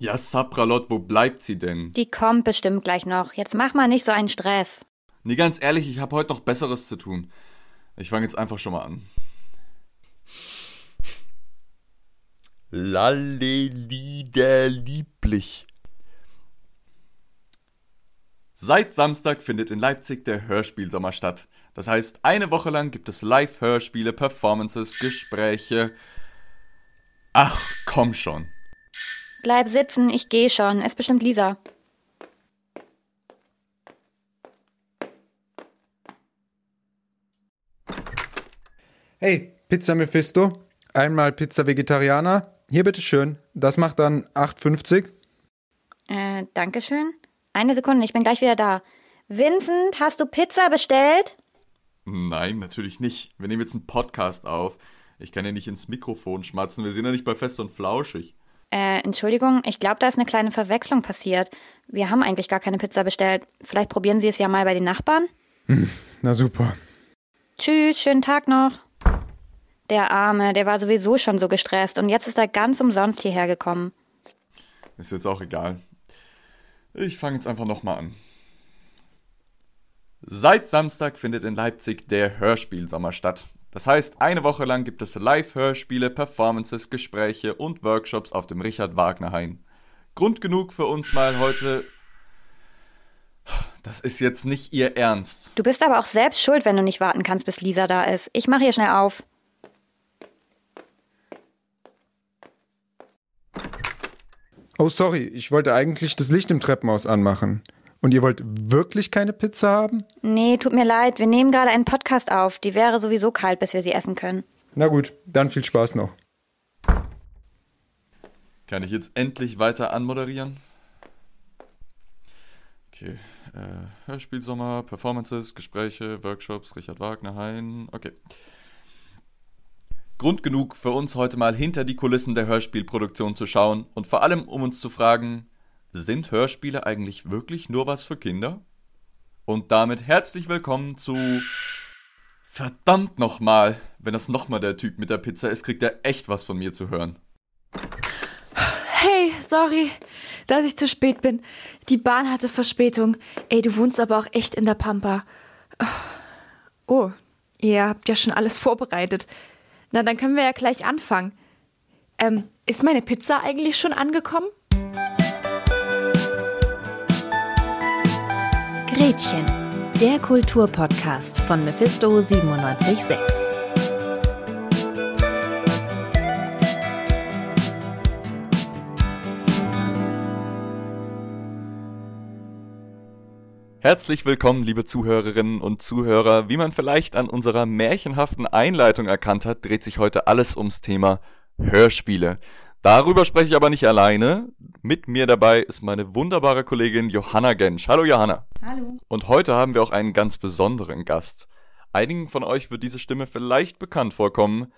Ja, Sapralot, wo bleibt sie denn? Die kommt bestimmt gleich noch. Jetzt mach mal nicht so einen Stress. Nee, ganz ehrlich, ich habe heute noch Besseres zu tun. Ich fange jetzt einfach schon mal an. Lallelieder lieblich. Seit Samstag findet in Leipzig der Hörspielsommer statt. Das heißt, eine Woche lang gibt es Live-Hörspiele, Performances, Gespräche. Ach, komm schon. Bleib sitzen, ich geh schon. Ist bestimmt Lisa. Hey, Pizza Mephisto. Einmal Pizza Vegetarianer. Hier bitteschön. Das macht dann 8,50. Äh, Dankeschön. Eine Sekunde, ich bin gleich wieder da. Vincent, hast du Pizza bestellt? Nein, natürlich nicht. Wir nehmen jetzt einen Podcast auf. Ich kann ja nicht ins Mikrofon schmatzen. Wir sind ja nicht bei Fest und Flauschig. Äh, Entschuldigung, ich glaube, da ist eine kleine Verwechslung passiert. Wir haben eigentlich gar keine Pizza bestellt. Vielleicht probieren Sie es ja mal bei den Nachbarn? Hm, na super. Tschüss, schönen Tag noch. Der Arme, der war sowieso schon so gestresst und jetzt ist er ganz umsonst hierher gekommen. Ist jetzt auch egal. Ich fange jetzt einfach nochmal an. Seit Samstag findet in Leipzig der Hörspielsommer statt. Das heißt, eine Woche lang gibt es Live-Hörspiele, Performances, Gespräche und Workshops auf dem Richard Wagner Hain. Grund genug für uns mal heute. Das ist jetzt nicht Ihr Ernst. Du bist aber auch selbst schuld, wenn du nicht warten kannst, bis Lisa da ist. Ich mache hier schnell auf. Oh, sorry, ich wollte eigentlich das Licht im Treppenhaus anmachen. Und ihr wollt wirklich keine Pizza haben? Nee, tut mir leid, wir nehmen gerade einen Podcast auf. Die wäre sowieso kalt, bis wir sie essen können. Na gut, dann viel Spaß noch. Kann ich jetzt endlich weiter anmoderieren? Okay. Äh, Hörspielsommer, Performances, Gespräche, Workshops, Richard Wagner, Hein. Okay. Grund genug für uns heute mal hinter die Kulissen der Hörspielproduktion zu schauen und vor allem um uns zu fragen, sind Hörspiele eigentlich wirklich nur was für Kinder? Und damit herzlich willkommen zu. Verdammt nochmal! Wenn das nochmal der Typ mit der Pizza ist, kriegt er echt was von mir zu hören. Hey, sorry, dass ich zu spät bin. Die Bahn hatte Verspätung. Ey, du wohnst aber auch echt in der Pampa. Oh, ihr habt ja schon alles vorbereitet. Na, dann können wir ja gleich anfangen. Ähm, ist meine Pizza eigentlich schon angekommen? Gretchen, der Kulturpodcast von Mephisto 976. Herzlich willkommen, liebe Zuhörerinnen und Zuhörer. Wie man vielleicht an unserer märchenhaften Einleitung erkannt hat, dreht sich heute alles ums Thema Hörspiele. Darüber spreche ich aber nicht alleine. Mit mir dabei ist meine wunderbare Kollegin Johanna Gensch. Hallo Johanna. Hallo. Und heute haben wir auch einen ganz besonderen Gast. Einigen von euch wird diese Stimme vielleicht bekannt vorkommen.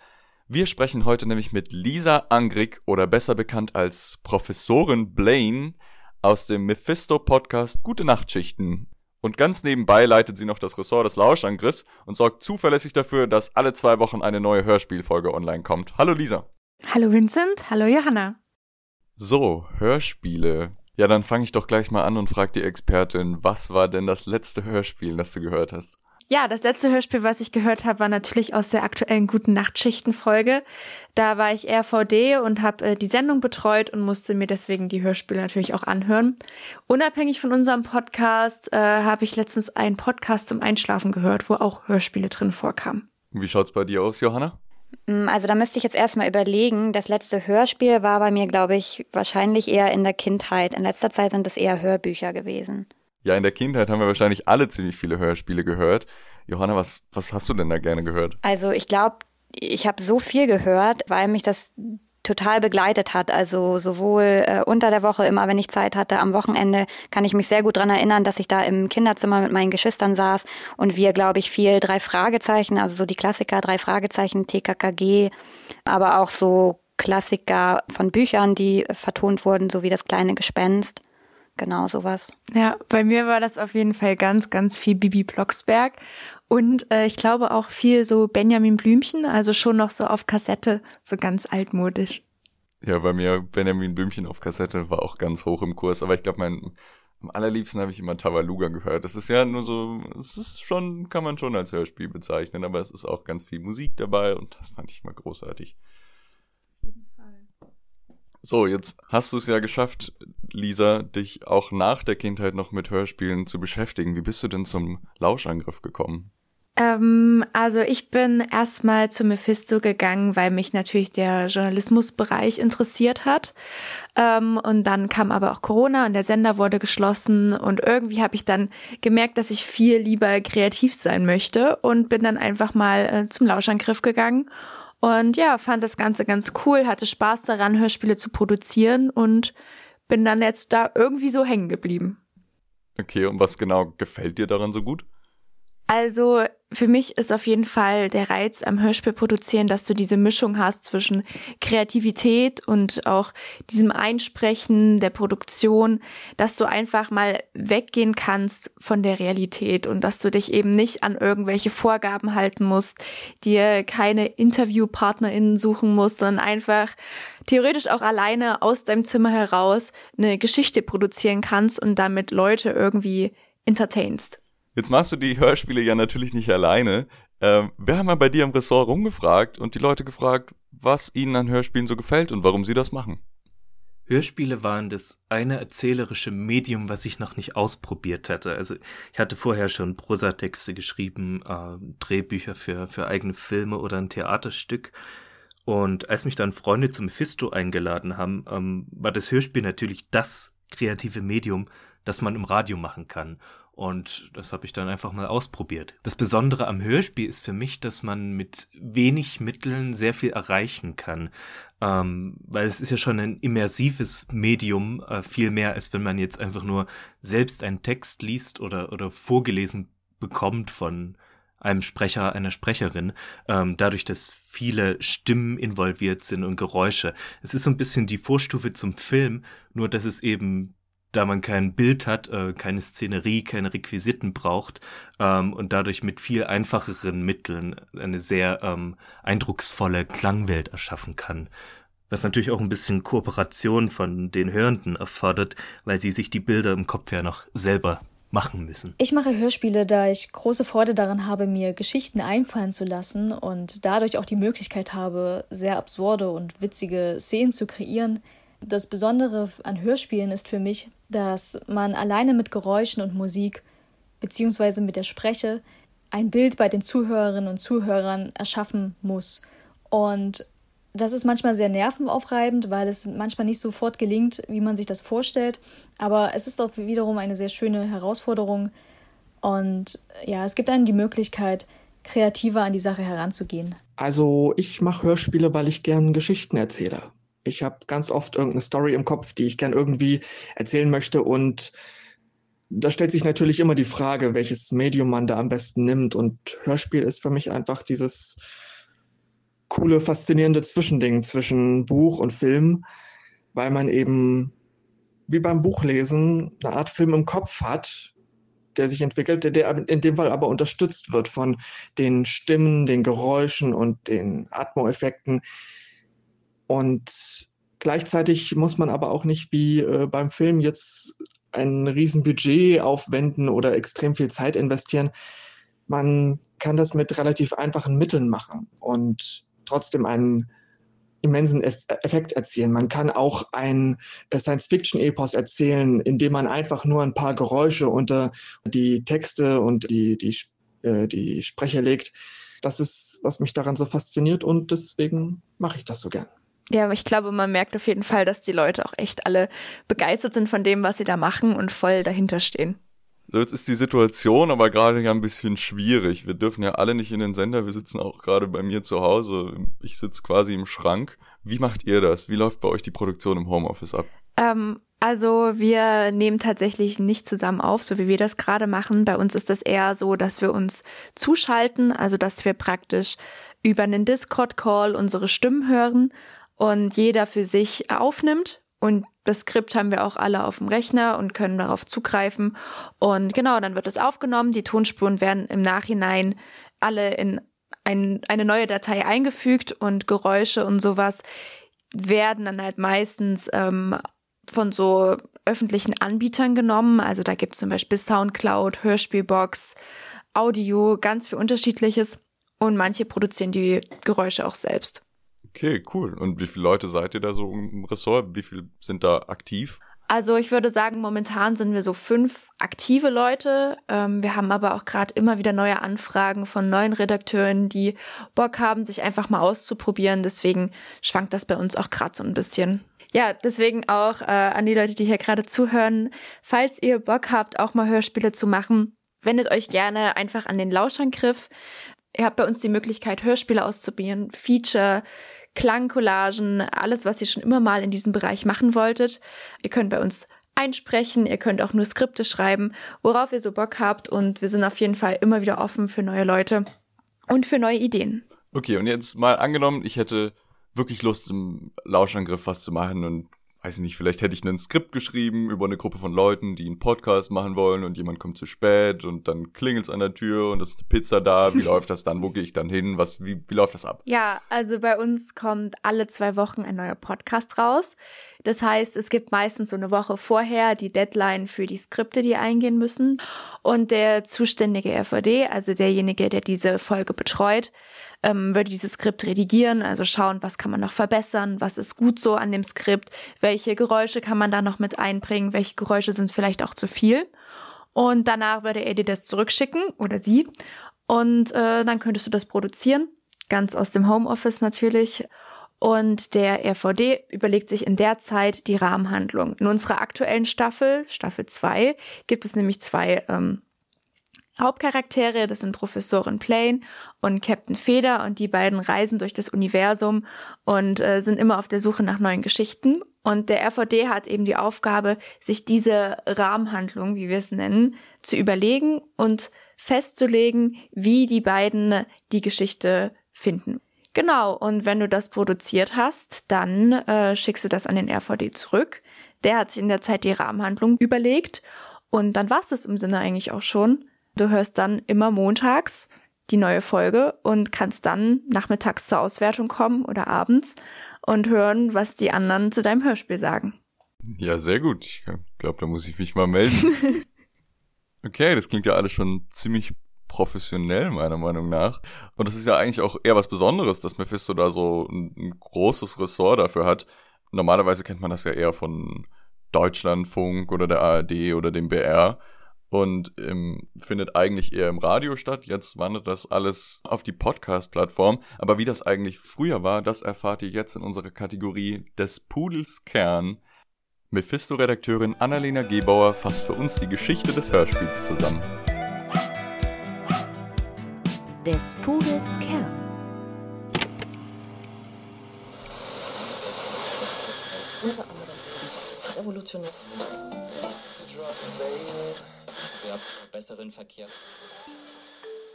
Wir sprechen heute nämlich mit Lisa Angrig oder besser bekannt als Professorin Blaine aus dem Mephisto-Podcast Gute Nachtschichten. Und ganz nebenbei leitet sie noch das Ressort des Lauschangriffs und sorgt zuverlässig dafür, dass alle zwei Wochen eine neue Hörspielfolge online kommt. Hallo Lisa. Hallo Vincent, hallo Johanna. So, Hörspiele. Ja, dann fange ich doch gleich mal an und frage die Expertin, was war denn das letzte Hörspiel, das du gehört hast? Ja, das letzte Hörspiel, was ich gehört habe, war natürlich aus der aktuellen Guten Nachtschichten-Folge. Da war ich RVD und habe äh, die Sendung betreut und musste mir deswegen die Hörspiele natürlich auch anhören. Unabhängig von unserem Podcast äh, habe ich letztens einen Podcast zum Einschlafen gehört, wo auch Hörspiele drin vorkamen. Wie schaut's bei dir aus, Johanna? Mm, also da müsste ich jetzt erstmal überlegen. Das letzte Hörspiel war bei mir, glaube ich, wahrscheinlich eher in der Kindheit. In letzter Zeit sind es eher Hörbücher gewesen. Ja, in der Kindheit haben wir wahrscheinlich alle ziemlich viele Hörspiele gehört. Johanna, was, was hast du denn da gerne gehört? Also ich glaube, ich habe so viel gehört, weil mich das total begleitet hat. Also sowohl äh, unter der Woche immer, wenn ich Zeit hatte, am Wochenende kann ich mich sehr gut dran erinnern, dass ich da im Kinderzimmer mit meinen Geschwistern saß und wir, glaube ich, viel drei Fragezeichen, also so die Klassiker, drei Fragezeichen, TKKG, aber auch so Klassiker von Büchern, die vertont wurden, so wie das kleine Gespenst. Genau sowas. Ja, bei mir war das auf jeden Fall ganz, ganz viel Bibi Blocksberg und äh, ich glaube auch viel so Benjamin Blümchen, also schon noch so auf Kassette, so ganz altmodisch. Ja, bei mir Benjamin Böhmchen auf Kassette war auch ganz hoch im Kurs, aber ich glaube, mein am allerliebsten habe ich immer Tabaluga gehört. Das ist ja nur so, es ist schon, kann man schon als Hörspiel bezeichnen, aber es ist auch ganz viel Musik dabei und das fand ich mal großartig. So, jetzt hast du es ja geschafft, Lisa, dich auch nach der Kindheit noch mit Hörspielen zu beschäftigen. Wie bist du denn zum Lauschangriff gekommen? Ähm, also ich bin erstmal zu Mephisto gegangen, weil mich natürlich der Journalismusbereich interessiert hat. Ähm, und dann kam aber auch Corona und der Sender wurde geschlossen und irgendwie habe ich dann gemerkt, dass ich viel lieber kreativ sein möchte und bin dann einfach mal äh, zum Lauschangriff gegangen. Und ja, fand das Ganze ganz cool, hatte Spaß daran, Hörspiele zu produzieren und bin dann jetzt da irgendwie so hängen geblieben. Okay, und was genau gefällt dir daran so gut? Also für mich ist auf jeden Fall der Reiz am Hörspiel produzieren, dass du diese Mischung hast zwischen Kreativität und auch diesem Einsprechen der Produktion, dass du einfach mal weggehen kannst von der Realität und dass du dich eben nicht an irgendwelche Vorgaben halten musst, dir keine Interviewpartnerinnen suchen musst, sondern einfach theoretisch auch alleine aus deinem Zimmer heraus eine Geschichte produzieren kannst und damit Leute irgendwie entertainst. Jetzt machst du die Hörspiele ja natürlich nicht alleine. Ähm, wir haben mal bei dir im Ressort rumgefragt und die Leute gefragt, was ihnen an Hörspielen so gefällt und warum sie das machen. Hörspiele waren das eine erzählerische Medium, was ich noch nicht ausprobiert hatte. Also ich hatte vorher schon Prosatexte geschrieben, äh, Drehbücher für, für eigene Filme oder ein Theaterstück. Und als mich dann Freunde zum Mephisto eingeladen haben, ähm, war das Hörspiel natürlich das kreative Medium, das man im Radio machen kann. Und das habe ich dann einfach mal ausprobiert. Das Besondere am Hörspiel ist für mich, dass man mit wenig Mitteln sehr viel erreichen kann. Ähm, weil es ist ja schon ein immersives Medium, äh, viel mehr, als wenn man jetzt einfach nur selbst einen Text liest oder, oder vorgelesen bekommt von einem Sprecher, einer Sprecherin, ähm, dadurch, dass viele Stimmen involviert sind und Geräusche. Es ist so ein bisschen die Vorstufe zum Film, nur dass es eben da man kein Bild hat, äh, keine Szenerie, keine Requisiten braucht ähm, und dadurch mit viel einfacheren Mitteln eine sehr ähm, eindrucksvolle Klangwelt erschaffen kann. Was natürlich auch ein bisschen Kooperation von den Hörenden erfordert, weil sie sich die Bilder im Kopf ja noch selber machen müssen. Ich mache Hörspiele, da ich große Freude daran habe, mir Geschichten einfallen zu lassen und dadurch auch die Möglichkeit habe, sehr absurde und witzige Szenen zu kreieren, das Besondere an Hörspielen ist für mich, dass man alleine mit Geräuschen und Musik beziehungsweise mit der Spreche ein Bild bei den Zuhörerinnen und Zuhörern erschaffen muss. Und das ist manchmal sehr nervenaufreibend, weil es manchmal nicht sofort gelingt, wie man sich das vorstellt. Aber es ist auch wiederum eine sehr schöne Herausforderung. Und ja, es gibt einem die Möglichkeit, kreativer an die Sache heranzugehen. Also ich mache Hörspiele, weil ich gern Geschichten erzähle. Ich habe ganz oft irgendeine Story im Kopf, die ich gern irgendwie erzählen möchte und da stellt sich natürlich immer die Frage, welches Medium man da am besten nimmt und Hörspiel ist für mich einfach dieses coole, faszinierende Zwischending zwischen Buch und Film, weil man eben wie beim Buchlesen eine Art Film im Kopf hat, der sich entwickelt, der, der in dem Fall aber unterstützt wird von den Stimmen, den Geräuschen und den Atmo-Effekten, und gleichzeitig muss man aber auch nicht wie äh, beim Film jetzt ein Riesenbudget aufwenden oder extrem viel Zeit investieren. Man kann das mit relativ einfachen Mitteln machen und trotzdem einen immensen Effekt erzielen. Man kann auch ein äh, Science-Fiction-Epos erzählen, indem man einfach nur ein paar Geräusche unter die Texte und die, die, äh, die Sprecher legt. Das ist, was mich daran so fasziniert und deswegen mache ich das so gern. Ja, aber ich glaube, man merkt auf jeden Fall, dass die Leute auch echt alle begeistert sind von dem, was sie da machen und voll dahinter stehen. So, jetzt ist die Situation aber gerade ja ein bisschen schwierig. Wir dürfen ja alle nicht in den Sender. Wir sitzen auch gerade bei mir zu Hause. Ich sitze quasi im Schrank. Wie macht ihr das? Wie läuft bei euch die Produktion im Homeoffice ab? Ähm, also wir nehmen tatsächlich nicht zusammen auf, so wie wir das gerade machen. Bei uns ist das eher so, dass wir uns zuschalten, also dass wir praktisch über einen Discord-Call unsere Stimmen hören und jeder für sich aufnimmt. Und das Skript haben wir auch alle auf dem Rechner und können darauf zugreifen. Und genau, dann wird es aufgenommen. Die Tonspuren werden im Nachhinein alle in ein, eine neue Datei eingefügt und Geräusche und sowas werden dann halt meistens ähm, von so öffentlichen Anbietern genommen. Also da gibt es zum Beispiel Soundcloud, Hörspielbox, Audio, ganz viel unterschiedliches. Und manche produzieren die Geräusche auch selbst. Okay, cool. Und wie viele Leute seid ihr da so im Ressort? Wie viele sind da aktiv? Also ich würde sagen, momentan sind wir so fünf aktive Leute. Ähm, wir haben aber auch gerade immer wieder neue Anfragen von neuen Redakteuren, die Bock haben, sich einfach mal auszuprobieren. Deswegen schwankt das bei uns auch gerade so ein bisschen. Ja, deswegen auch äh, an die Leute, die hier gerade zuhören, falls ihr Bock habt, auch mal Hörspiele zu machen, wendet euch gerne einfach an den Lauschangriff. Ihr habt bei uns die Möglichkeit, Hörspiele auszuprobieren, Feature, Klangcollagen, alles, was ihr schon immer mal in diesem Bereich machen wolltet. Ihr könnt bei uns einsprechen, ihr könnt auch nur Skripte schreiben, worauf ihr so Bock habt und wir sind auf jeden Fall immer wieder offen für neue Leute und für neue Ideen. Okay, und jetzt mal angenommen, ich hätte wirklich Lust, im Lauschangriff was zu machen und weiß ich nicht, vielleicht hätte ich ein Skript geschrieben über eine Gruppe von Leuten, die einen Podcast machen wollen und jemand kommt zu spät und dann klingelt's an der Tür und es ist eine Pizza da. Wie läuft das dann? Wo gehe ich dann hin? Was, wie, wie läuft das ab? Ja, also bei uns kommt alle zwei Wochen ein neuer Podcast raus. Das heißt, es gibt meistens so eine Woche vorher die Deadline für die Skripte, die eingehen müssen. Und der zuständige RVD, also derjenige, der diese Folge betreut, ähm, würde dieses Skript redigieren, also schauen, was kann man noch verbessern, was ist gut so an dem Skript, welche Geräusche kann man da noch mit einbringen, welche Geräusche sind vielleicht auch zu viel. Und danach würde er dir das zurückschicken oder sie. Und äh, dann könntest du das produzieren, ganz aus dem Homeoffice natürlich. Und der RVD überlegt sich in der Zeit die Rahmenhandlung. In unserer aktuellen Staffel, Staffel 2, gibt es nämlich zwei ähm, Hauptcharaktere, das sind Professorin Plane und Captain Feder und die beiden reisen durch das Universum und äh, sind immer auf der Suche nach neuen Geschichten. Und der RVD hat eben die Aufgabe, sich diese Rahmenhandlung, wie wir es nennen, zu überlegen und festzulegen, wie die beiden die Geschichte finden. Genau, und wenn du das produziert hast, dann äh, schickst du das an den RVD zurück. Der hat sich in der Zeit die Rahmenhandlung überlegt und dann war es das im Sinne eigentlich auch schon. Du hörst dann immer montags die neue Folge und kannst dann nachmittags zur Auswertung kommen oder abends und hören, was die anderen zu deinem Hörspiel sagen. Ja, sehr gut. Ich glaube, da muss ich mich mal melden. okay, das klingt ja alles schon ziemlich professionell, meiner Meinung nach. Und das ist ja eigentlich auch eher was Besonderes, dass Mephisto da so ein, ein großes Ressort dafür hat. Normalerweise kennt man das ja eher von Deutschlandfunk oder der ARD oder dem BR und ähm, findet eigentlich eher im Radio statt. Jetzt wandert das alles auf die Podcast-Plattform. Aber wie das eigentlich früher war, das erfahrt ihr jetzt in unserer Kategorie des Pudels Kern. Mephisto-Redakteurin Annalena Gebauer fasst für uns die Geschichte des Hörspiels zusammen. Des Pudels Kern. Unter anderem revolutionär besseren Verkehrs.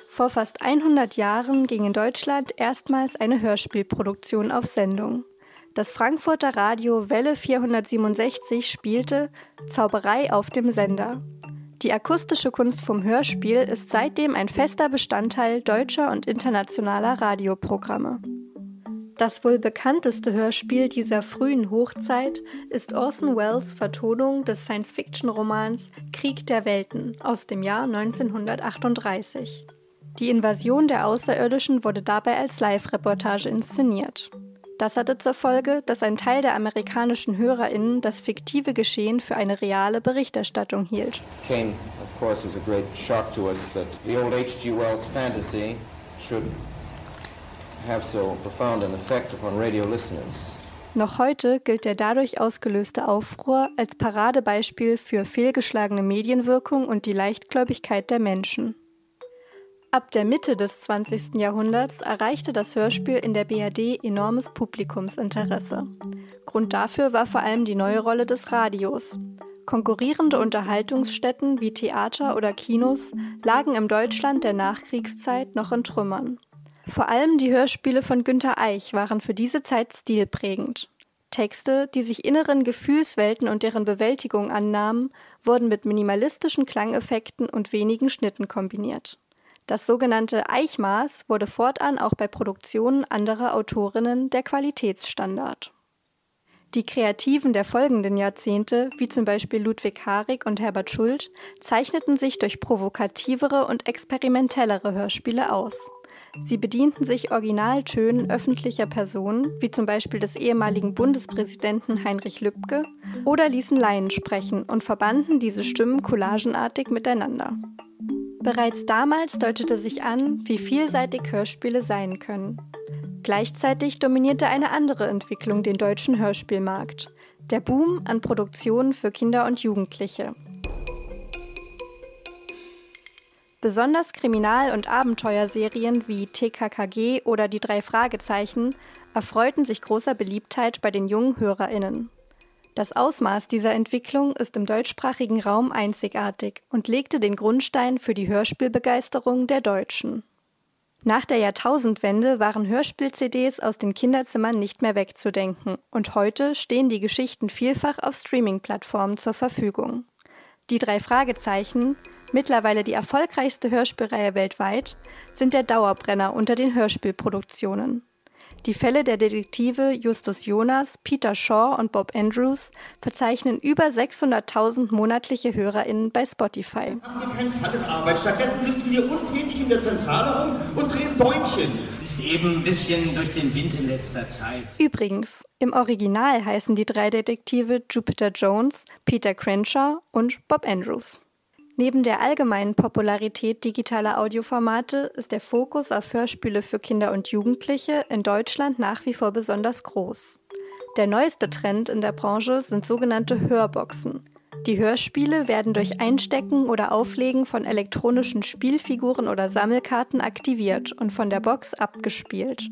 Vor fast 100 Jahren ging in Deutschland erstmals eine Hörspielproduktion auf Sendung. Das Frankfurter Radio Welle 467 spielte Zauberei auf dem Sender. Die akustische Kunst vom Hörspiel ist seitdem ein fester Bestandteil deutscher und internationaler Radioprogramme. Das wohl bekannteste Hörspiel dieser frühen Hochzeit ist Orson Welles Vertonung des Science-Fiction-Romans Krieg der Welten aus dem Jahr 1938. Die Invasion der Außerirdischen wurde dabei als Live-Reportage inszeniert. Das hatte zur Folge, dass ein Teil der amerikanischen HörerInnen das fiktive Geschehen für eine reale Berichterstattung hielt. Came, of course, as a great shock to us that the old H.G. Wells fantasy should have so profound an effect upon radio listeners. Noch heute gilt der dadurch ausgelöste Aufruhr als Paradebeispiel für fehlgeschlagene Medienwirkung und die Leichtgläubigkeit der Menschen. Ab der Mitte des 20. Jahrhunderts erreichte das Hörspiel in der BRD enormes Publikumsinteresse. Grund dafür war vor allem die neue Rolle des Radios. Konkurrierende Unterhaltungsstätten wie Theater oder Kinos lagen im Deutschland der Nachkriegszeit noch in Trümmern. Vor allem die Hörspiele von Günter Eich waren für diese Zeit stilprägend. Texte, die sich inneren Gefühlswelten und deren Bewältigung annahmen, wurden mit minimalistischen Klangeffekten und wenigen Schnitten kombiniert. Das sogenannte Eichmaß wurde fortan auch bei Produktionen anderer Autorinnen der Qualitätsstandard. Die Kreativen der folgenden Jahrzehnte, wie zum Beispiel Ludwig Harig und Herbert Schult, zeichneten sich durch provokativere und experimentellere Hörspiele aus. Sie bedienten sich Originaltönen öffentlicher Personen, wie zum Beispiel des ehemaligen Bundespräsidenten Heinrich Lübke, oder ließen Laien sprechen und verbanden diese Stimmen collagenartig miteinander. Bereits damals deutete sich an, wie vielseitig Hörspiele sein können. Gleichzeitig dominierte eine andere Entwicklung den deutschen Hörspielmarkt. Der Boom an Produktionen für Kinder und Jugendliche. Besonders Kriminal- und Abenteuerserien wie TKKG oder Die drei Fragezeichen erfreuten sich großer Beliebtheit bei den jungen HörerInnen. Das Ausmaß dieser Entwicklung ist im deutschsprachigen Raum einzigartig und legte den Grundstein für die Hörspielbegeisterung der Deutschen. Nach der Jahrtausendwende waren Hörspiel-CDs aus den Kinderzimmern nicht mehr wegzudenken und heute stehen die Geschichten vielfach auf Streaming-Plattformen zur Verfügung. Die drei Fragezeichen, mittlerweile die erfolgreichste Hörspielreihe weltweit, sind der Dauerbrenner unter den Hörspielproduktionen. Die Fälle der Detektive Justus Jonas, Peter Shaw und Bob Andrews verzeichnen über 600.000 monatliche HörerInnen bei Spotify. Machen wir keinen Fall in Arbeit. Stattdessen sitzen wir untätig in der Zentrale rum und drehen Däumchen. Ist eben ein bisschen durch den Wind in letzter Zeit. Übrigens, im Original heißen die drei Detektive Jupiter Jones, Peter Crenshaw und Bob Andrews. Neben der allgemeinen Popularität digitaler Audioformate ist der Fokus auf Hörspiele für Kinder und Jugendliche in Deutschland nach wie vor besonders groß. Der neueste Trend in der Branche sind sogenannte Hörboxen. Die Hörspiele werden durch Einstecken oder Auflegen von elektronischen Spielfiguren oder Sammelkarten aktiviert und von der Box abgespielt.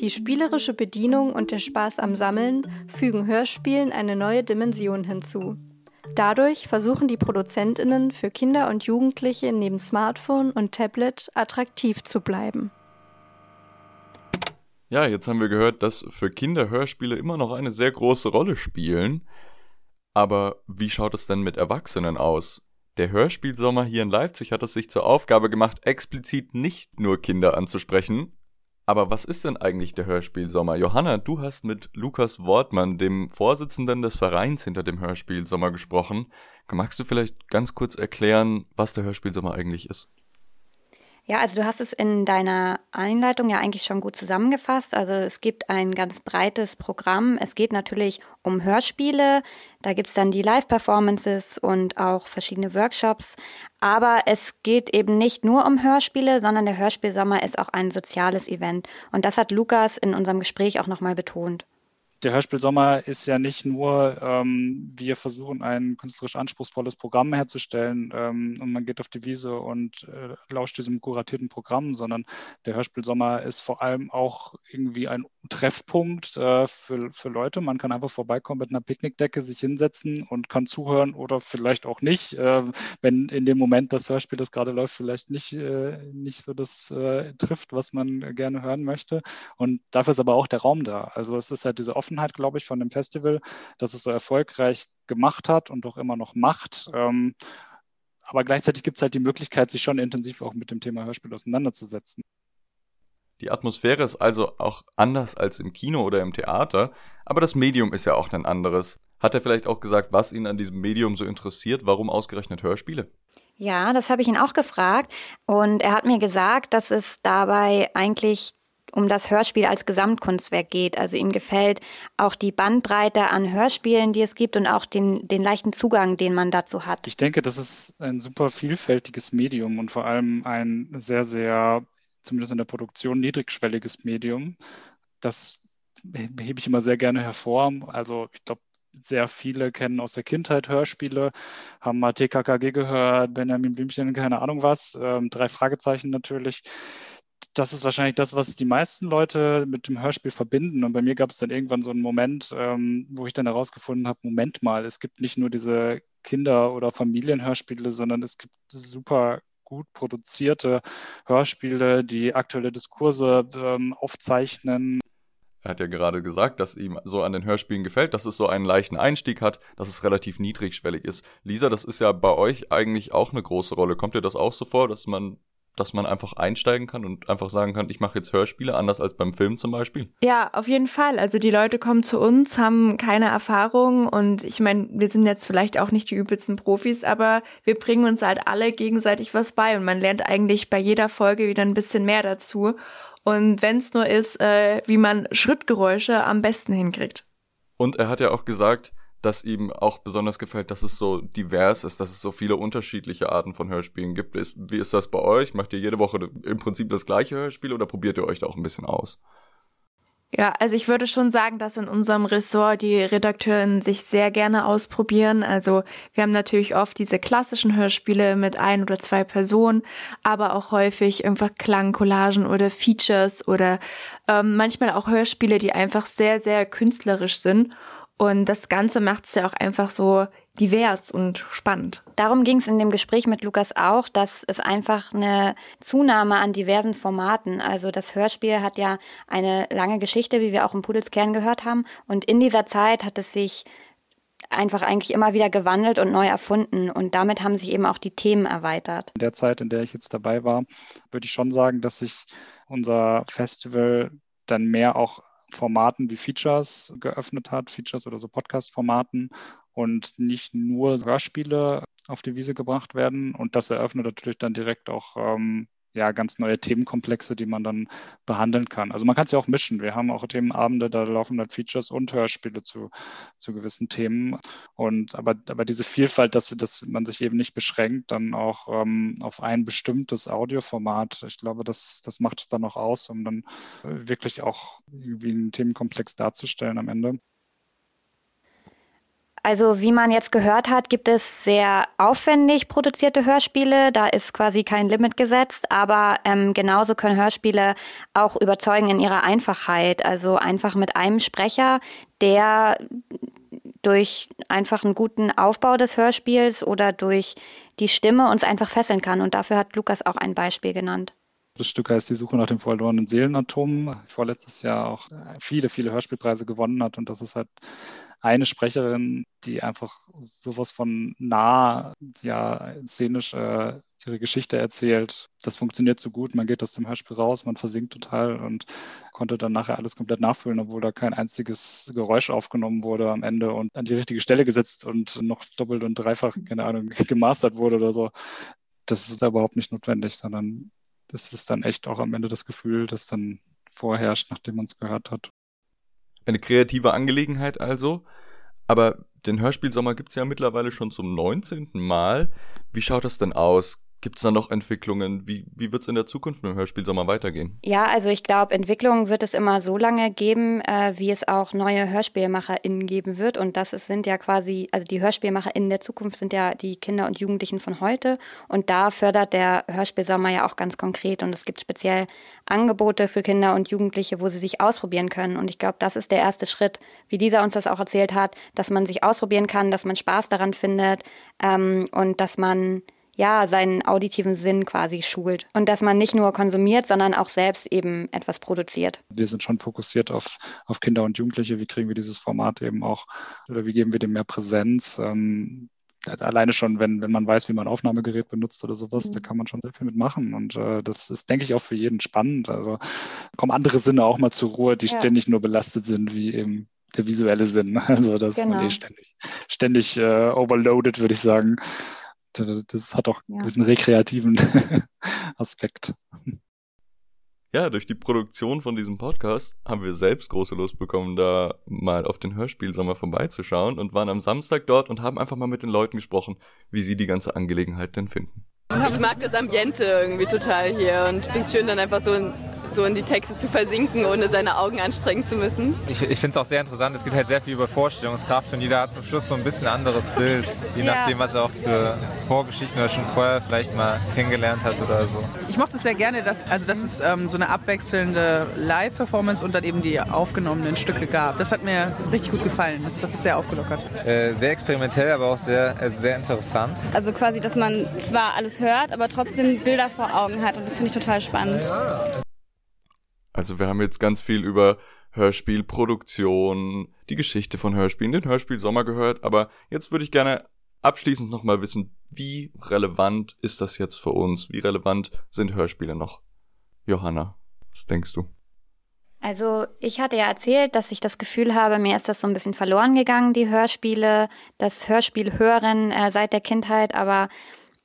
Die spielerische Bedienung und der Spaß am Sammeln fügen Hörspielen eine neue Dimension hinzu. Dadurch versuchen die Produzentinnen für Kinder und Jugendliche neben Smartphone und Tablet attraktiv zu bleiben. Ja, jetzt haben wir gehört, dass für Kinder Hörspiele immer noch eine sehr große Rolle spielen. Aber wie schaut es denn mit Erwachsenen aus? Der Hörspielsommer hier in Leipzig hat es sich zur Aufgabe gemacht, explizit nicht nur Kinder anzusprechen, aber was ist denn eigentlich der Hörspielsommer? Johanna, du hast mit Lukas Wortmann, dem Vorsitzenden des Vereins hinter dem Hörspielsommer, gesprochen. Magst du vielleicht ganz kurz erklären, was der Hörspielsommer eigentlich ist? Ja, also du hast es in deiner Einleitung ja eigentlich schon gut zusammengefasst. Also es gibt ein ganz breites Programm. Es geht natürlich um Hörspiele. Da gibt's dann die Live-Performances und auch verschiedene Workshops. Aber es geht eben nicht nur um Hörspiele, sondern der Hörspielsommer ist auch ein soziales Event. Und das hat Lukas in unserem Gespräch auch nochmal betont der Hörspielsommer ist ja nicht nur, ähm, wir versuchen ein künstlerisch anspruchsvolles Programm herzustellen ähm, und man geht auf die Wiese und äh, lauscht diesem kuratierten Programm, sondern der Hörspielsommer ist vor allem auch irgendwie ein Treffpunkt äh, für, für Leute. Man kann einfach vorbeikommen mit einer Picknickdecke, sich hinsetzen und kann zuhören oder vielleicht auch nicht, äh, wenn in dem Moment das Hörspiel, das gerade läuft, vielleicht nicht, äh, nicht so das äh, trifft, was man gerne hören möchte. Und dafür ist aber auch der Raum da. Also es ist halt diese offene Offenheit, glaube ich, von dem Festival, dass es so erfolgreich gemacht hat und auch immer noch macht. Ähm, aber gleichzeitig gibt es halt die Möglichkeit, sich schon intensiv auch mit dem Thema Hörspiel auseinanderzusetzen. Die Atmosphäre ist also auch anders als im Kino oder im Theater, aber das Medium ist ja auch ein anderes. Hat er vielleicht auch gesagt, was ihn an diesem Medium so interessiert? Warum ausgerechnet Hörspiele? Ja, das habe ich ihn auch gefragt. Und er hat mir gesagt, dass es dabei eigentlich um das Hörspiel als Gesamtkunstwerk geht. Also ihm gefällt auch die Bandbreite an Hörspielen, die es gibt und auch den, den leichten Zugang, den man dazu hat. Ich denke, das ist ein super vielfältiges Medium und vor allem ein sehr, sehr, zumindest in der Produktion, niedrigschwelliges Medium. Das hebe ich immer sehr gerne hervor. Also ich glaube, sehr viele kennen aus der Kindheit Hörspiele, haben mal TKKG gehört, Benjamin Blümchen, keine Ahnung was, ähm, drei Fragezeichen natürlich das ist wahrscheinlich das, was die meisten Leute mit dem Hörspiel verbinden. Und bei mir gab es dann irgendwann so einen Moment, ähm, wo ich dann herausgefunden habe, Moment mal, es gibt nicht nur diese Kinder- oder Familienhörspiele, sondern es gibt super gut produzierte Hörspiele, die aktuelle Diskurse ähm, aufzeichnen. Er hat ja gerade gesagt, dass ihm so an den Hörspielen gefällt, dass es so einen leichten Einstieg hat, dass es relativ niedrigschwellig ist. Lisa, das ist ja bei euch eigentlich auch eine große Rolle. Kommt dir das auch so vor, dass man dass man einfach einsteigen kann und einfach sagen kann, ich mache jetzt Hörspiele, anders als beim Film zum Beispiel? Ja, auf jeden Fall. Also die Leute kommen zu uns, haben keine Erfahrung und ich meine, wir sind jetzt vielleicht auch nicht die übelsten Profis, aber wir bringen uns halt alle gegenseitig was bei und man lernt eigentlich bei jeder Folge wieder ein bisschen mehr dazu. Und wenn es nur ist, äh, wie man Schrittgeräusche am besten hinkriegt. Und er hat ja auch gesagt, dass ihm auch besonders gefällt, dass es so divers ist, dass es so viele unterschiedliche Arten von Hörspielen gibt. Wie ist das bei euch? Macht ihr jede Woche im Prinzip das gleiche Hörspiel oder probiert ihr euch da auch ein bisschen aus? Ja, also ich würde schon sagen, dass in unserem Ressort die Redakteuren sich sehr gerne ausprobieren. Also wir haben natürlich oft diese klassischen Hörspiele mit ein oder zwei Personen, aber auch häufig einfach Klangcollagen oder Features oder ähm, manchmal auch Hörspiele, die einfach sehr, sehr künstlerisch sind. Und das Ganze macht es ja auch einfach so divers und spannend. Darum ging es in dem Gespräch mit Lukas auch, dass es einfach eine Zunahme an diversen Formaten, also das Hörspiel hat ja eine lange Geschichte, wie wir auch im Pudelskern gehört haben. Und in dieser Zeit hat es sich einfach eigentlich immer wieder gewandelt und neu erfunden. Und damit haben sich eben auch die Themen erweitert. In der Zeit, in der ich jetzt dabei war, würde ich schon sagen, dass sich unser Festival dann mehr auch Formaten wie Features geöffnet hat, Features oder so Podcast-Formaten und nicht nur Hörspiele auf die Wiese gebracht werden. Und das eröffnet natürlich dann direkt auch ähm, ja, ganz neue Themenkomplexe, die man dann behandeln kann. Also man kann es ja auch mischen. Wir haben auch Themenabende, da laufen dann Features und Hörspiele zu, zu gewissen Themen. Und aber, aber diese Vielfalt, dass, dass man sich eben nicht beschränkt, dann auch ähm, auf ein bestimmtes Audioformat, ich glaube, das, das macht es dann auch aus, um dann wirklich auch irgendwie einen Themenkomplex darzustellen am Ende. Also wie man jetzt gehört hat, gibt es sehr aufwendig produzierte Hörspiele. Da ist quasi kein Limit gesetzt, aber ähm, genauso können Hörspiele auch überzeugen in ihrer Einfachheit. Also einfach mit einem Sprecher, der durch einfach einen guten Aufbau des Hörspiels oder durch die Stimme uns einfach fesseln kann. Und dafür hat Lukas auch ein Beispiel genannt. Das Stück heißt Die Suche nach dem verlorenen Seelenatom. Vorletztes Jahr auch viele, viele Hörspielpreise gewonnen hat. Und das ist halt eine Sprecherin, die einfach sowas von nah, ja, szenisch äh, ihre Geschichte erzählt. Das funktioniert so gut. Man geht aus dem Hörspiel raus, man versinkt total und konnte dann nachher alles komplett nachfüllen, obwohl da kein einziges Geräusch aufgenommen wurde am Ende und an die richtige Stelle gesetzt und noch doppelt und dreifach, keine Ahnung, gemastert wurde oder so. Das ist da überhaupt nicht notwendig, sondern das ist dann echt auch am Ende das Gefühl, das dann vorherrscht, nachdem man es gehört hat. Eine kreative Angelegenheit also. Aber den Hörspielsommer gibt's ja mittlerweile schon zum 19. Mal. Wie schaut das denn aus? Gibt es da noch Entwicklungen? Wie, wie wird es in der Zukunft mit dem Hörspielsommer weitergehen? Ja, also ich glaube, Entwicklungen wird es immer so lange geben, äh, wie es auch neue HörspielmacherInnen geben wird. Und das ist, sind ja quasi, also die HörspielmacherInnen der Zukunft sind ja die Kinder und Jugendlichen von heute. Und da fördert der Hörspielsommer ja auch ganz konkret. Und es gibt speziell Angebote für Kinder und Jugendliche, wo sie sich ausprobieren können. Und ich glaube, das ist der erste Schritt, wie dieser uns das auch erzählt hat, dass man sich ausprobieren kann, dass man Spaß daran findet ähm, und dass man ja, seinen auditiven Sinn quasi schult. Und dass man nicht nur konsumiert, sondern auch selbst eben etwas produziert. Wir sind schon fokussiert auf, auf Kinder und Jugendliche. Wie kriegen wir dieses Format eben auch, oder wie geben wir dem mehr Präsenz? Ähm, alleine schon, wenn, wenn man weiß, wie man Aufnahmegerät benutzt oder sowas, mhm. da kann man schon sehr viel mitmachen. Und äh, das ist, denke ich, auch für jeden spannend. Also kommen andere Sinne auch mal zur Ruhe, die ja. ständig nur belastet sind, wie eben der visuelle Sinn. Also das genau. ist man eh ständig, ständig äh, overloaded, würde ich sagen das hat auch ja. diesen rekreativen Aspekt. Ja, durch die Produktion von diesem Podcast haben wir selbst große Lust bekommen, da mal auf den Hörspielsommer vorbeizuschauen und waren am Samstag dort und haben einfach mal mit den Leuten gesprochen, wie sie die ganze Angelegenheit denn finden. Ich mag das Ambiente irgendwie total hier und finde es schön, dann einfach so so in die Texte zu versinken, ohne seine Augen anstrengen zu müssen. Ich, ich finde es auch sehr interessant. Es geht halt sehr viel über Vorstellungskraft und jeder hat zum Schluss so ein bisschen anderes Bild, je ja. nachdem, was er auch für Vorgeschichten oder schon vorher vielleicht mal kennengelernt hat oder so. Ich mochte es sehr gerne, dass, also dass es ähm, so eine abwechselnde Live-Performance und dann eben die aufgenommenen Stücke gab. Das hat mir richtig gut gefallen. Das hat es sehr aufgelockert. Äh, sehr experimentell, aber auch sehr, also sehr interessant. Also quasi, dass man zwar alles hört, aber trotzdem Bilder vor Augen hat und das finde ich total spannend. Also wir haben jetzt ganz viel über Hörspielproduktion, die Geschichte von Hörspielen, den Hörspiel Sommer gehört, aber jetzt würde ich gerne abschließend nochmal wissen, wie relevant ist das jetzt für uns? Wie relevant sind Hörspiele noch? Johanna, was denkst du? Also ich hatte ja erzählt, dass ich das Gefühl habe, mir ist das so ein bisschen verloren gegangen, die Hörspiele, das Hörspiel hören äh, seit der Kindheit, aber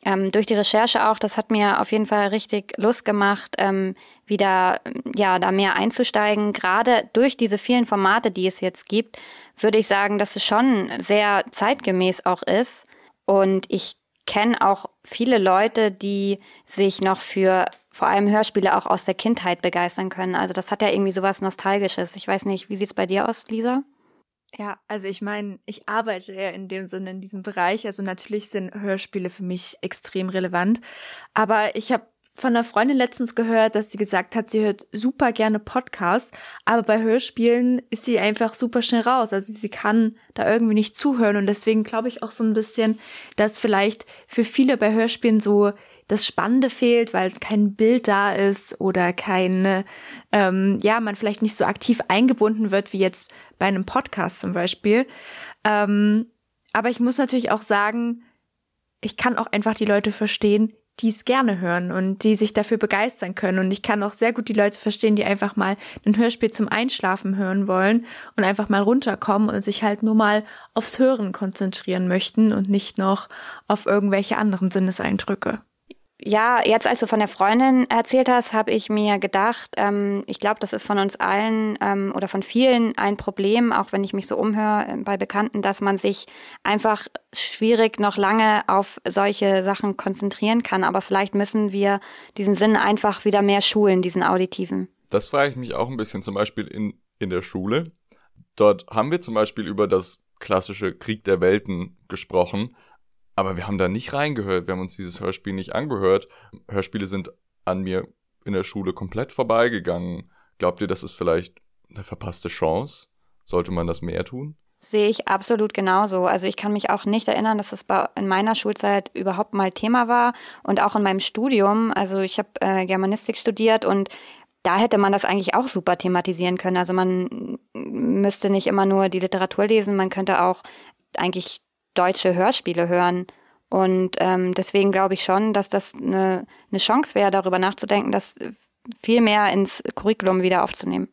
ähm, durch die Recherche auch, das hat mir auf jeden Fall richtig Lust gemacht, ähm, wieder ja da mehr einzusteigen. Gerade durch diese vielen Formate, die es jetzt gibt, würde ich sagen, dass es schon sehr zeitgemäß auch ist. Und ich kenne auch viele Leute, die sich noch für vor allem Hörspiele auch aus der Kindheit begeistern können. Also das hat ja irgendwie sowas Nostalgisches. Ich weiß nicht, wie sieht's bei dir aus, Lisa? Ja, also ich meine, ich arbeite ja in dem Sinne in diesem Bereich. Also natürlich sind Hörspiele für mich extrem relevant. Aber ich habe von einer Freundin letztens gehört, dass sie gesagt hat, sie hört super gerne Podcasts, aber bei Hörspielen ist sie einfach super schnell raus. Also sie kann da irgendwie nicht zuhören und deswegen glaube ich auch so ein bisschen, dass vielleicht für viele bei Hörspielen so das Spannende fehlt, weil kein Bild da ist oder keine, ähm, ja, man vielleicht nicht so aktiv eingebunden wird wie jetzt bei einem Podcast zum Beispiel. Ähm, aber ich muss natürlich auch sagen, ich kann auch einfach die Leute verstehen, die es gerne hören und die sich dafür begeistern können. Und ich kann auch sehr gut die Leute verstehen, die einfach mal ein Hörspiel zum Einschlafen hören wollen und einfach mal runterkommen und sich halt nur mal aufs Hören konzentrieren möchten und nicht noch auf irgendwelche anderen Sinneseindrücke ja, jetzt als du von der Freundin erzählt hast, habe ich mir gedacht, ähm, ich glaube, das ist von uns allen ähm, oder von vielen ein Problem, auch wenn ich mich so umhöre äh, bei Bekannten, dass man sich einfach schwierig noch lange auf solche Sachen konzentrieren kann. Aber vielleicht müssen wir diesen Sinn einfach wieder mehr schulen, diesen auditiven. Das frage ich mich auch ein bisschen, zum Beispiel in, in der Schule. Dort haben wir zum Beispiel über das klassische Krieg der Welten gesprochen aber wir haben da nicht reingehört, wir haben uns dieses Hörspiel nicht angehört. Hörspiele sind an mir in der Schule komplett vorbeigegangen. Glaubt ihr, das ist vielleicht eine verpasste Chance? Sollte man das mehr tun? Sehe ich absolut genauso. Also ich kann mich auch nicht erinnern, dass es in meiner Schulzeit überhaupt mal Thema war und auch in meinem Studium. Also ich habe äh, Germanistik studiert und da hätte man das eigentlich auch super thematisieren können. Also man müsste nicht immer nur die Literatur lesen, man könnte auch eigentlich deutsche Hörspiele hören. Und ähm, deswegen glaube ich schon, dass das eine, eine Chance wäre, darüber nachzudenken, das viel mehr ins Curriculum wieder aufzunehmen.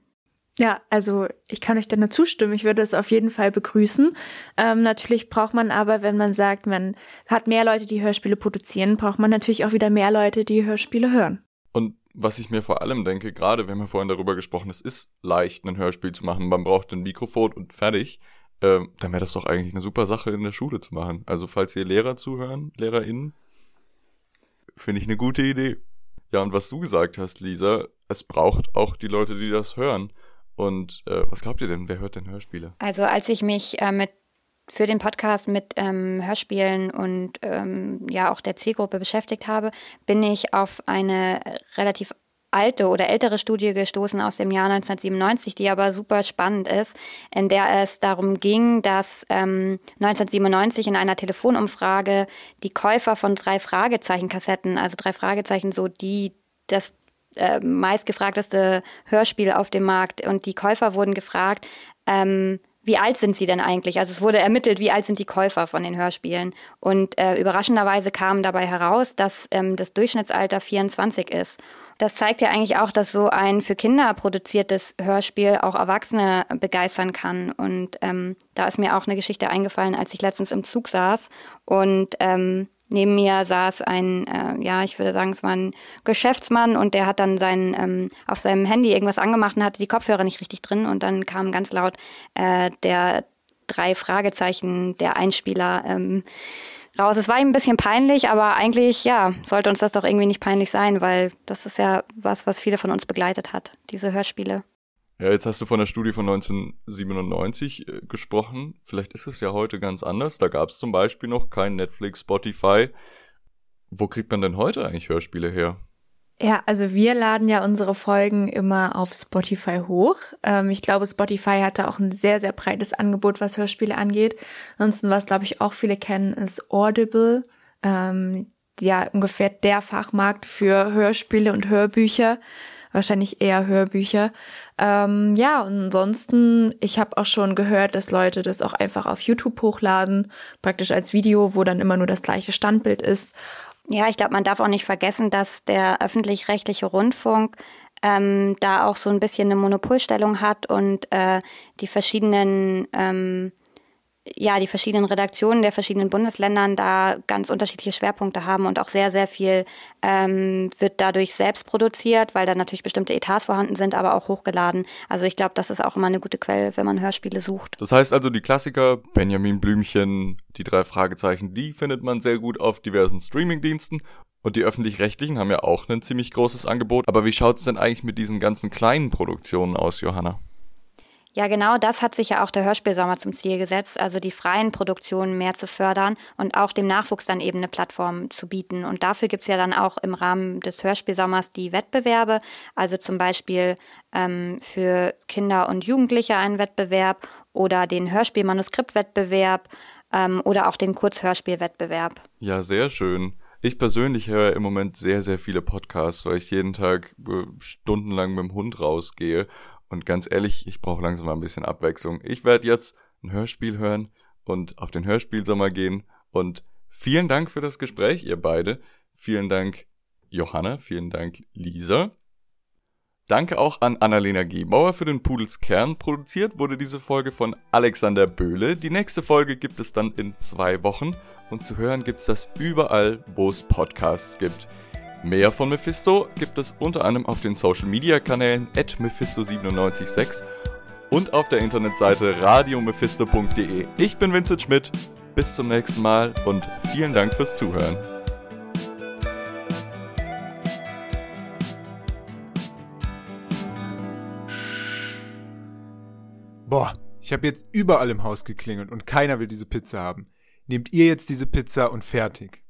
Ja, also ich kann euch da nur zustimmen. Ich würde es auf jeden Fall begrüßen. Ähm, natürlich braucht man aber, wenn man sagt, man hat mehr Leute, die Hörspiele produzieren, braucht man natürlich auch wieder mehr Leute, die Hörspiele hören. Und was ich mir vor allem denke, gerade wir haben ja vorhin darüber gesprochen, es ist leicht, ein Hörspiel zu machen. Man braucht ein Mikrofon und fertig ähm, dann wäre das doch eigentlich eine super Sache in der Schule zu machen. Also falls hier Lehrer zuhören, LehrerInnen, finde ich eine gute Idee. Ja, und was du gesagt hast, Lisa, es braucht auch die Leute, die das hören. Und äh, was glaubt ihr denn, wer hört denn Hörspiele? Also als ich mich äh, mit für den Podcast mit ähm, Hörspielen und ähm, ja auch der Zielgruppe beschäftigt habe, bin ich auf eine relativ alte oder ältere Studie gestoßen aus dem Jahr 1997, die aber super spannend ist, in der es darum ging, dass ähm, 1997 in einer Telefonumfrage die Käufer von drei Fragezeichen-Kassetten, also drei Fragezeichen, so die das äh, meistgefragteste Hörspiel auf dem Markt und die Käufer wurden gefragt, ähm, wie alt sind sie denn eigentlich? Also es wurde ermittelt, wie alt sind die Käufer von den Hörspielen. Und äh, überraschenderweise kam dabei heraus, dass ähm, das Durchschnittsalter 24 ist. Das zeigt ja eigentlich auch, dass so ein für Kinder produziertes Hörspiel auch Erwachsene begeistern kann. Und ähm, da ist mir auch eine Geschichte eingefallen, als ich letztens im Zug saß und ähm, neben mir saß ein, äh, ja, ich würde sagen, es war ein Geschäftsmann und der hat dann sein, ähm, auf seinem Handy irgendwas angemacht und hatte die Kopfhörer nicht richtig drin und dann kam ganz laut äh, der drei Fragezeichen, der Einspieler. Ähm, raus. Es war ihm ein bisschen peinlich, aber eigentlich, ja, sollte uns das doch irgendwie nicht peinlich sein, weil das ist ja was, was viele von uns begleitet hat, diese Hörspiele. Ja, jetzt hast du von der Studie von 1997 äh, gesprochen. Vielleicht ist es ja heute ganz anders. Da gab es zum Beispiel noch kein Netflix, Spotify. Wo kriegt man denn heute eigentlich Hörspiele her? Ja, also wir laden ja unsere Folgen immer auf Spotify hoch. Ähm, ich glaube, Spotify hatte auch ein sehr, sehr breites Angebot, was Hörspiele angeht. Ansonsten, was glaube ich auch viele kennen, ist Audible. Ähm, ja, ungefähr der Fachmarkt für Hörspiele und Hörbücher. wahrscheinlich eher Hörbücher. Ähm, ja, und ansonsten, ich habe auch schon gehört, dass Leute das auch einfach auf YouTube hochladen, praktisch als Video, wo dann immer nur das gleiche Standbild ist. Ja, ich glaube, man darf auch nicht vergessen, dass der öffentlich-rechtliche Rundfunk ähm, da auch so ein bisschen eine Monopolstellung hat und äh, die verschiedenen ähm, ja, die verschiedenen Redaktionen der verschiedenen Bundesländern da ganz unterschiedliche Schwerpunkte haben und auch sehr, sehr viel ähm, wird dadurch selbst produziert, weil da natürlich bestimmte Etats vorhanden sind, aber auch hochgeladen. Also ich glaube, das ist auch immer eine gute Quelle, wenn man Hörspiele sucht. Das heißt also, die Klassiker, Benjamin Blümchen, die drei Fragezeichen, die findet man sehr gut auf diversen Streamingdiensten und die öffentlich-rechtlichen haben ja auch ein ziemlich großes Angebot. Aber wie schaut es denn eigentlich mit diesen ganzen kleinen Produktionen aus, Johanna? Ja, genau das hat sich ja auch der Hörspielsommer zum Ziel gesetzt, also die freien Produktionen mehr zu fördern und auch dem Nachwuchs dann eben eine Plattform zu bieten. Und dafür gibt's ja dann auch im Rahmen des Hörspielsommers die Wettbewerbe, also zum Beispiel ähm, für Kinder und Jugendliche einen Wettbewerb oder den Hörspielmanuskriptwettbewerb ähm, oder auch den Kurzhörspielwettbewerb. Ja, sehr schön. Ich persönlich höre im Moment sehr, sehr viele Podcasts, weil ich jeden Tag äh, stundenlang mit dem Hund rausgehe. Und ganz ehrlich, ich brauche langsam mal ein bisschen Abwechslung. Ich werde jetzt ein Hörspiel hören und auf den Hörspielsommer gehen. Und vielen Dank für das Gespräch, ihr beide. Vielen Dank, Johanna. Vielen Dank, Lisa. Danke auch an Annalena Gebauer für den Pudels Kern. Produziert wurde diese Folge von Alexander Böhle. Die nächste Folge gibt es dann in zwei Wochen und zu hören gibt es das überall, wo es Podcasts gibt. Mehr von Mephisto gibt es unter anderem auf den Social Media Kanälen at Mephisto976 und auf der Internetseite radiomephisto.de. Ich bin Vincent Schmidt, bis zum nächsten Mal und vielen Dank fürs Zuhören. Boah, ich habe jetzt überall im Haus geklingelt und keiner will diese Pizza haben. Nehmt ihr jetzt diese Pizza und fertig.